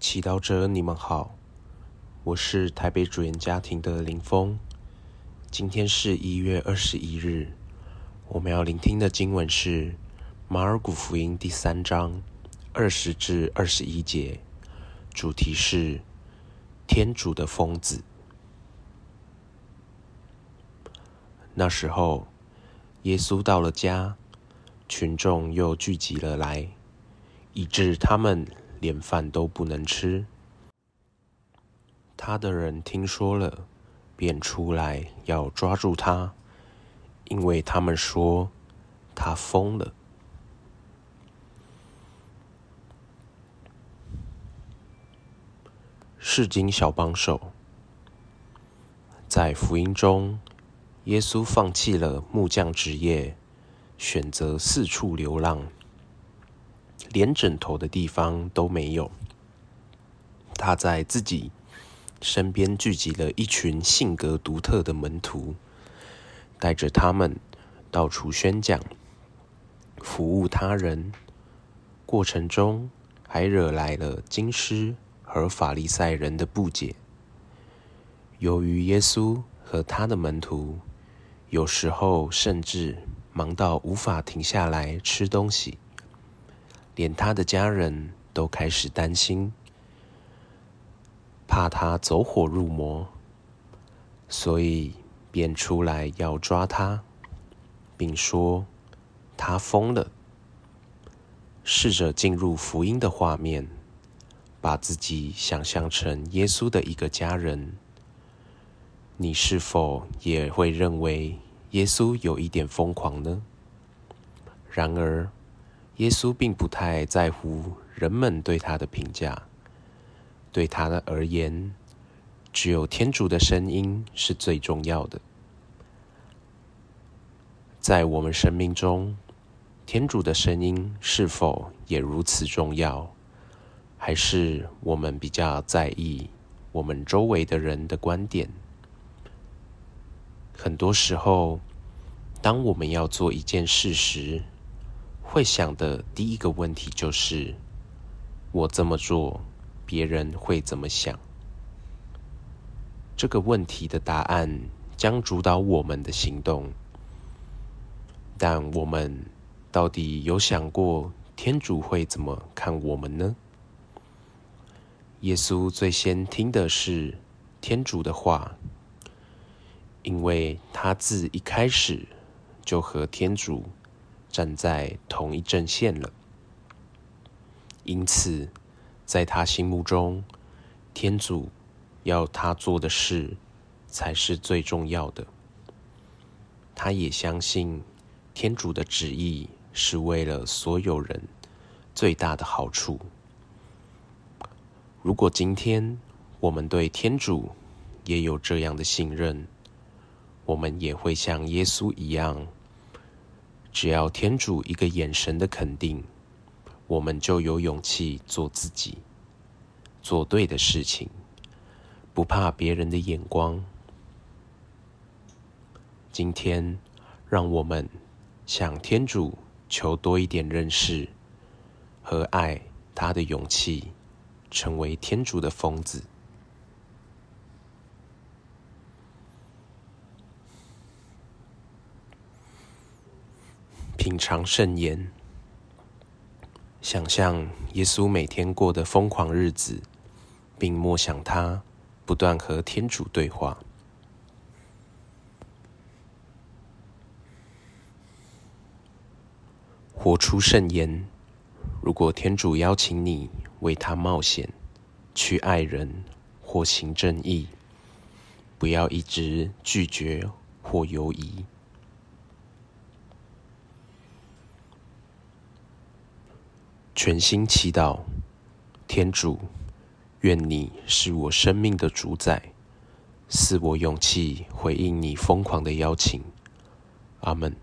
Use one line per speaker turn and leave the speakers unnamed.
祈祷者，你们好，我是台北主演家庭的林峰。今天是一月二十一日，我们要聆听的经文是马尔谷福音第三章二十至二十一节，主题是天主的疯子。那时候，耶稣到了家，群众又聚集了来，以致他们。连饭都不能吃。他的人听说了，便出来要抓住他，因为他们说他疯了。世经小帮手，在福音中，耶稣放弃了木匠职业，选择四处流浪。连枕头的地方都没有。他在自己身边聚集了一群性格独特的门徒，带着他们到处宣讲、服务他人，过程中还惹来了经师和法利赛人的不解。由于耶稣和他的门徒有时候甚至忙到无法停下来吃东西。连他的家人都开始担心，怕他走火入魔，所以便出来要抓他，并说他疯了。试着进入福音的画面，把自己想象成耶稣的一个家人，你是否也会认为耶稣有一点疯狂呢？然而。耶稣并不太在乎人们对他的评价，对他的而言，只有天主的声音是最重要的。在我们生命中，天主的声音是否也如此重要？还是我们比较在意我们周围的人的观点？很多时候，当我们要做一件事时，会想的第一个问题就是：我这么做，别人会怎么想？这个问题的答案将主导我们的行动。但我们到底有想过天主会怎么看我们呢？耶稣最先听的是天主的话，因为他自一开始就和天主。站在同一阵线了，因此，在他心目中，天主要他做的事才是最重要的。他也相信天主的旨意是为了所有人最大的好处。如果今天我们对天主也有这样的信任，我们也会像耶稣一样。只要天主一个眼神的肯定，我们就有勇气做自己，做对的事情，不怕别人的眼光。今天，让我们向天主求多一点认识和爱他的勇气，成为天主的疯子。品尝圣言，想象耶稣每天过的疯狂日子，并默想他不断和天主对话。活出圣言。如果天主邀请你为他冒险，去爱人或行正义，不要一直拒绝或犹疑。全心祈祷，天主，愿你是我生命的主宰，赐我勇气回应你疯狂的邀请。阿门。